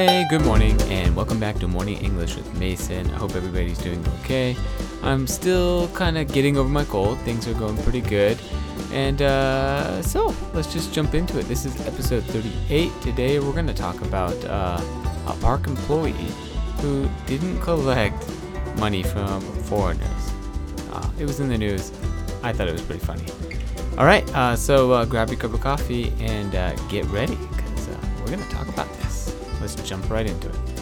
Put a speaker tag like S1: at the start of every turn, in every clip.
S1: Hey, good morning, and welcome back to Morning English with Mason. I hope everybody's doing okay. I'm still kind of getting over my cold. Things are going pretty good. And uh, so, let's just jump into it. This is episode 38. Today, we're going to talk about uh, a park employee who didn't collect money from foreigners. Uh, it was in the news. I thought it was pretty funny. All right, uh, so uh, grab your cup of coffee and uh, get ready because we're going to talk about. Let's jump right into it.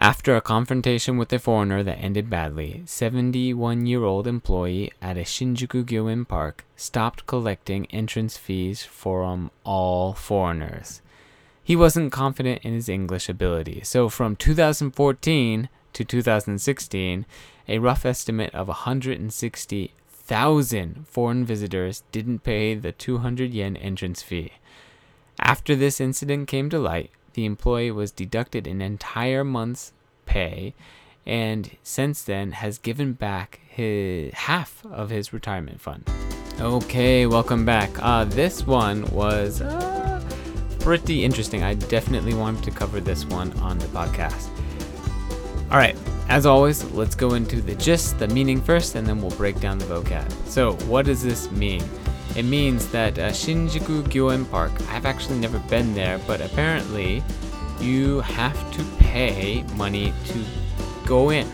S1: After a confrontation with a foreigner that ended badly, 71 year old employee at a Shinjuku Gyoen park stopped collecting entrance fees from all foreigners. He wasn't confident in his English ability, so from 2014 to 2016, a rough estimate of 160,000 foreign visitors didn't pay the 200 yen entrance fee. After this incident came to light, the employee was deducted an entire month's pay and since then has given back his half of his retirement fund. Okay, welcome back. Uh, this one was uh, pretty interesting. I definitely wanted to cover this one on the podcast. All right, as always, let's go into the gist, the meaning first, and then we'll break down the vocab. So, what does this mean? It means that uh, Shinjuku Gyoen Park, I've actually never been there, but apparently you have to pay money to go in.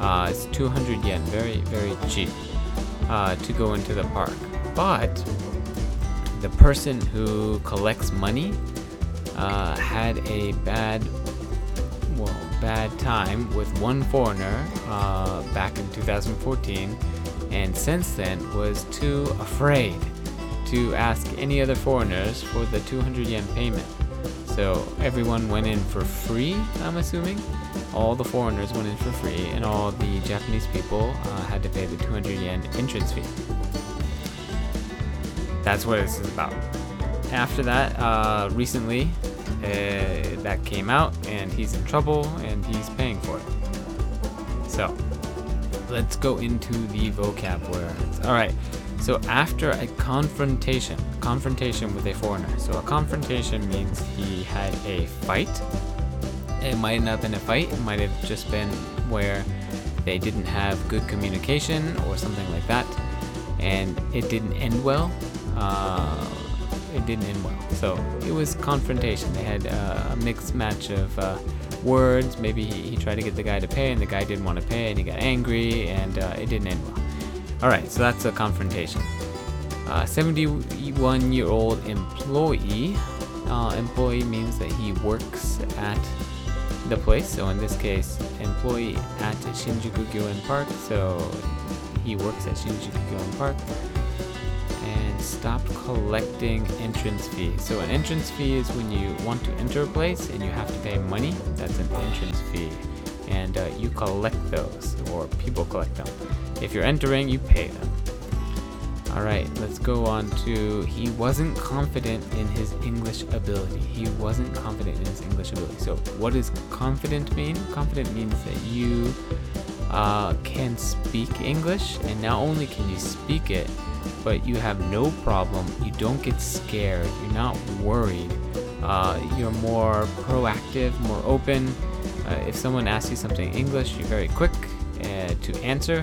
S1: Uh, it's 200 yen, very, very cheap uh, to go into the park. But the person who collects money uh, had a bad bad time with one foreigner uh, back in 2014, and since then was too afraid to ask any other foreigners for the 200 yen payment. So everyone went in for free, I'm assuming. All the foreigners went in for free, and all the Japanese people uh, had to pay the 200 yen entrance fee. That's what this is about. After that, uh, recently, uh, that came out, and he's in trouble, and he's paying for it. So, let's go into the vocab words. All right. So after a confrontation, confrontation with a foreigner. So a confrontation means he had a fight. It might not have been a fight. It might have just been where they didn't have good communication or something like that, and it didn't end well. Uh, it didn't end well. So it was confrontation. They had uh, a mixed match of uh, words. Maybe he, he, tried to get the guy to pay, and the guy didn't want to pay, and he got angry, and uh, it didn't end well. All right, so that's a confrontation. 71 uh, year old employee. Uh, employee means that he works at the place. So in this case, employee at Shinjuku Gyoen Park. So he works at Shinjuku Gyoen Park stop collecting entrance fees. So an entrance fee is when you want to enter a place and you have to pay money. That's an entrance fee. And uh, you collect those, or people collect them. If you're entering, you pay them. Alright, let's go on to he wasn't confident in his English ability. He wasn't confident in his English ability. So, what does confident mean? Confident means that you uh, can speak English, and not only can you speak it, but you have no problem. You don't get scared. You're not worried. Uh, you're more proactive, more open. Uh, if someone asks you something in English, you're very quick uh, to answer,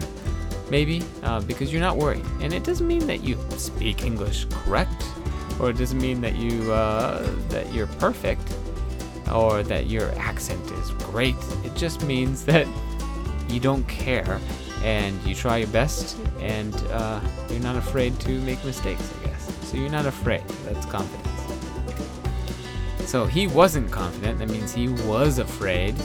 S1: maybe, uh, because you're not worried. And it doesn't mean that you speak English correct, or it doesn't mean that you uh, that you're perfect, or that your accent is great. It just means that you don't care and you try your best and uh, you're not afraid to make mistakes, I guess. So you're not afraid. That's confidence. So he wasn't confident. That means he was afraid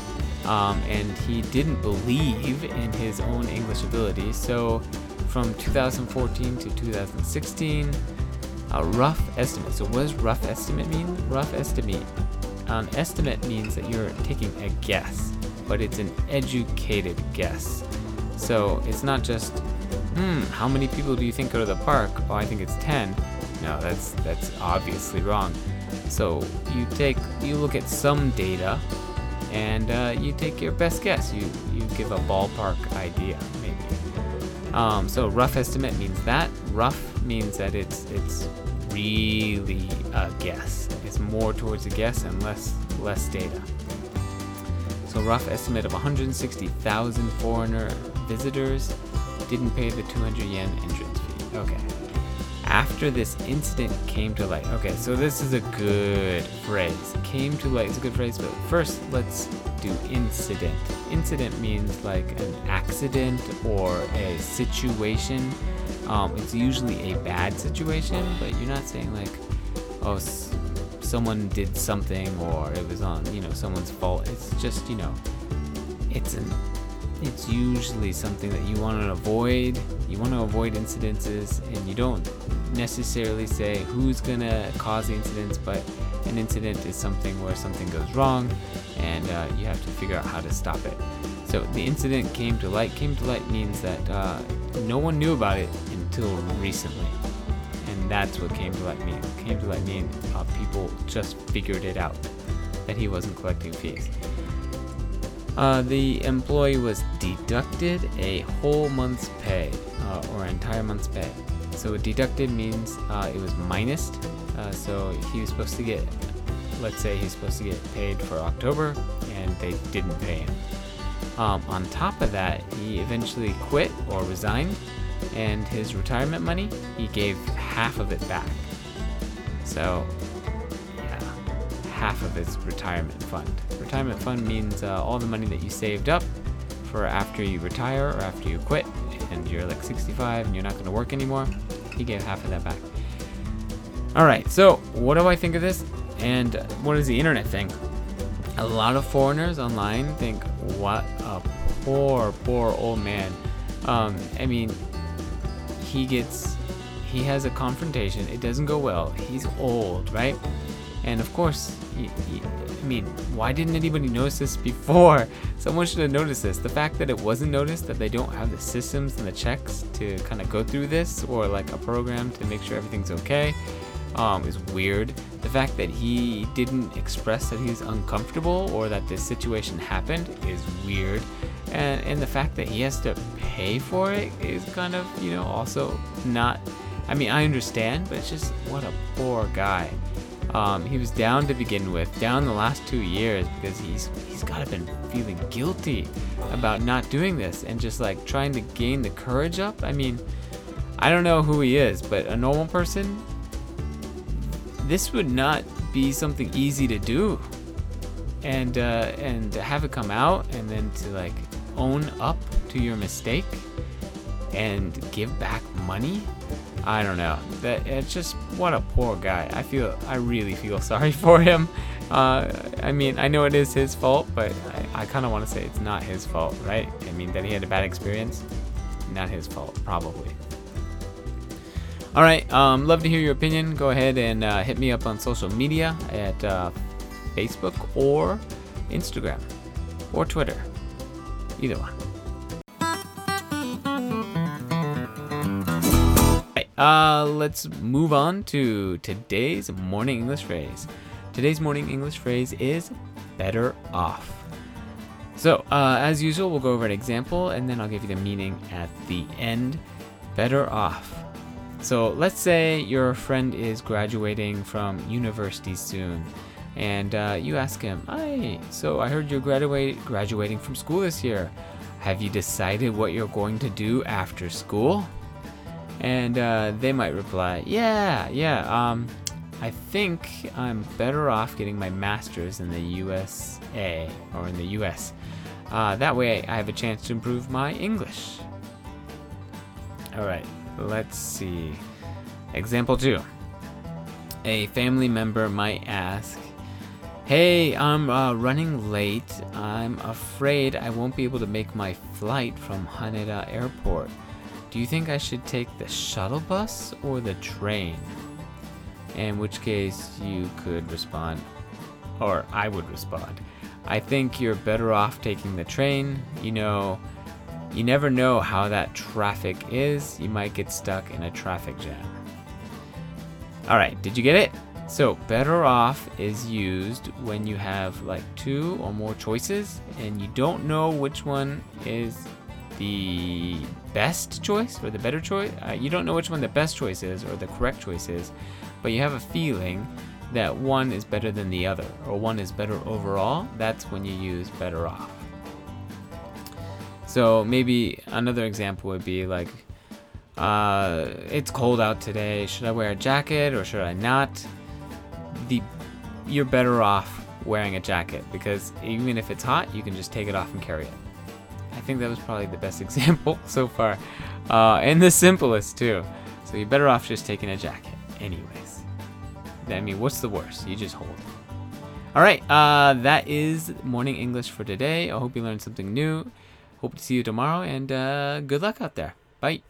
S1: um, and he didn't believe in his own English ability. So from 2014 to 2016, a rough estimate. So what does rough estimate mean? Rough estimate. An um, estimate means that you're taking a guess, but it's an educated guess. So it's not just, hmm, how many people do you think go to the park? Oh, I think it's 10. No, that's that's obviously wrong. So you take you look at some data, and uh, you take your best guess. You you give a ballpark idea maybe. Um, so rough estimate means that. Rough means that it's it's really a guess. It's more towards a guess and less less data. So rough estimate of 160,000 foreigner visitors didn't pay the 200 yen entrance fee. Okay. After this incident came to light. Okay, so this is a good phrase. Came to light is a good phrase, but first let's do incident. Incident means like an accident or a situation. Um, it's usually a bad situation, but you're not saying like, oh, someone did something or it was on, you know, someone's fault. It's just, you know, it's an it's usually something that you want to avoid. You want to avoid incidences, and you don't necessarily say who's gonna cause the incidents, but an incident is something where something goes wrong, and uh, you have to figure out how to stop it. So the incident came to light. Came to light means that uh, no one knew about it until recently, and that's what came to light means. Came to light means uh, people just figured it out that he wasn't collecting fees. Uh, the employee was deducted a whole month's pay uh, or an entire month's pay. So deducted means uh, it was minused. Uh, so he was supposed to get, let's say he's supposed to get paid for October, and they didn't pay him. Um, on top of that, he eventually quit or resigned, and his retirement money he gave half of it back. So yeah, half of his retirement fund. Retirement fund means uh, all the money that you saved up for after you retire or after you quit and you're like 65 and you're not going to work anymore. He gave half of that back. All right, so what do I think of this? And what does the internet think? A lot of foreigners online think, what a poor, poor old man. Um, I mean, he gets, he has a confrontation. It doesn't go well. He's old, right? And of course, I mean, why didn't anybody notice this before? Someone should have noticed this. The fact that it wasn't noticed, that they don't have the systems and the checks to kind of go through this, or like a program to make sure everything's okay, um, is weird. The fact that he didn't express that he's uncomfortable or that this situation happened is weird. And, and the fact that he has to pay for it is kind of, you know, also not. I mean, I understand, but it's just what a poor guy. Um, he was down to begin with, down the last two years because he's he's got to been feeling guilty about not doing this and just like trying to gain the courage up. I mean, I don't know who he is, but a normal person, this would not be something easy to do, and uh, and to have it come out and then to like own up to your mistake and give back money I don't know. That it's just what a poor guy. I feel I really feel sorry for him. Uh, I mean, I know it is his fault, but I, I kind of want to say it's not his fault, right? I mean, that he had a bad experience, not his fault, probably. All right, um, love to hear your opinion. Go ahead and uh, hit me up on social media at uh, Facebook or Instagram or Twitter, either one. Uh, let's move on to today's morning English phrase. Today's morning English phrase is better off. So, uh, as usual, we'll go over an example and then I'll give you the meaning at the end. Better off. So, let's say your friend is graduating from university soon, and uh, you ask him, "Hi, so I heard you're graduate graduating from school this year. Have you decided what you're going to do after school?" And uh, they might reply, Yeah, yeah, um, I think I'm better off getting my master's in the USA or in the US. Uh, that way I have a chance to improve my English. All right, let's see. Example two A family member might ask, Hey, I'm uh, running late. I'm afraid I won't be able to make my flight from Haneda Airport. Do you think I should take the shuttle bus or the train? In which case, you could respond, or I would respond, I think you're better off taking the train. You know, you never know how that traffic is. You might get stuck in a traffic jam. All right, did you get it? So, better off is used when you have like two or more choices and you don't know which one is the best choice or the better choice. Uh, you don't know which one the best choice is or the correct choice is, but you have a feeling that one is better than the other, or one is better overall, that's when you use better off. So maybe another example would be like, uh, it's cold out today. Should I wear a jacket or should I not? The you're better off wearing a jacket because even if it's hot, you can just take it off and carry it. I think that was probably the best example so far, uh, and the simplest too. So you're better off just taking a jacket, anyways. I mean, what's the worst? You just hold. All right, uh, that is morning English for today. I hope you learned something new. Hope to see you tomorrow, and uh, good luck out there. Bye.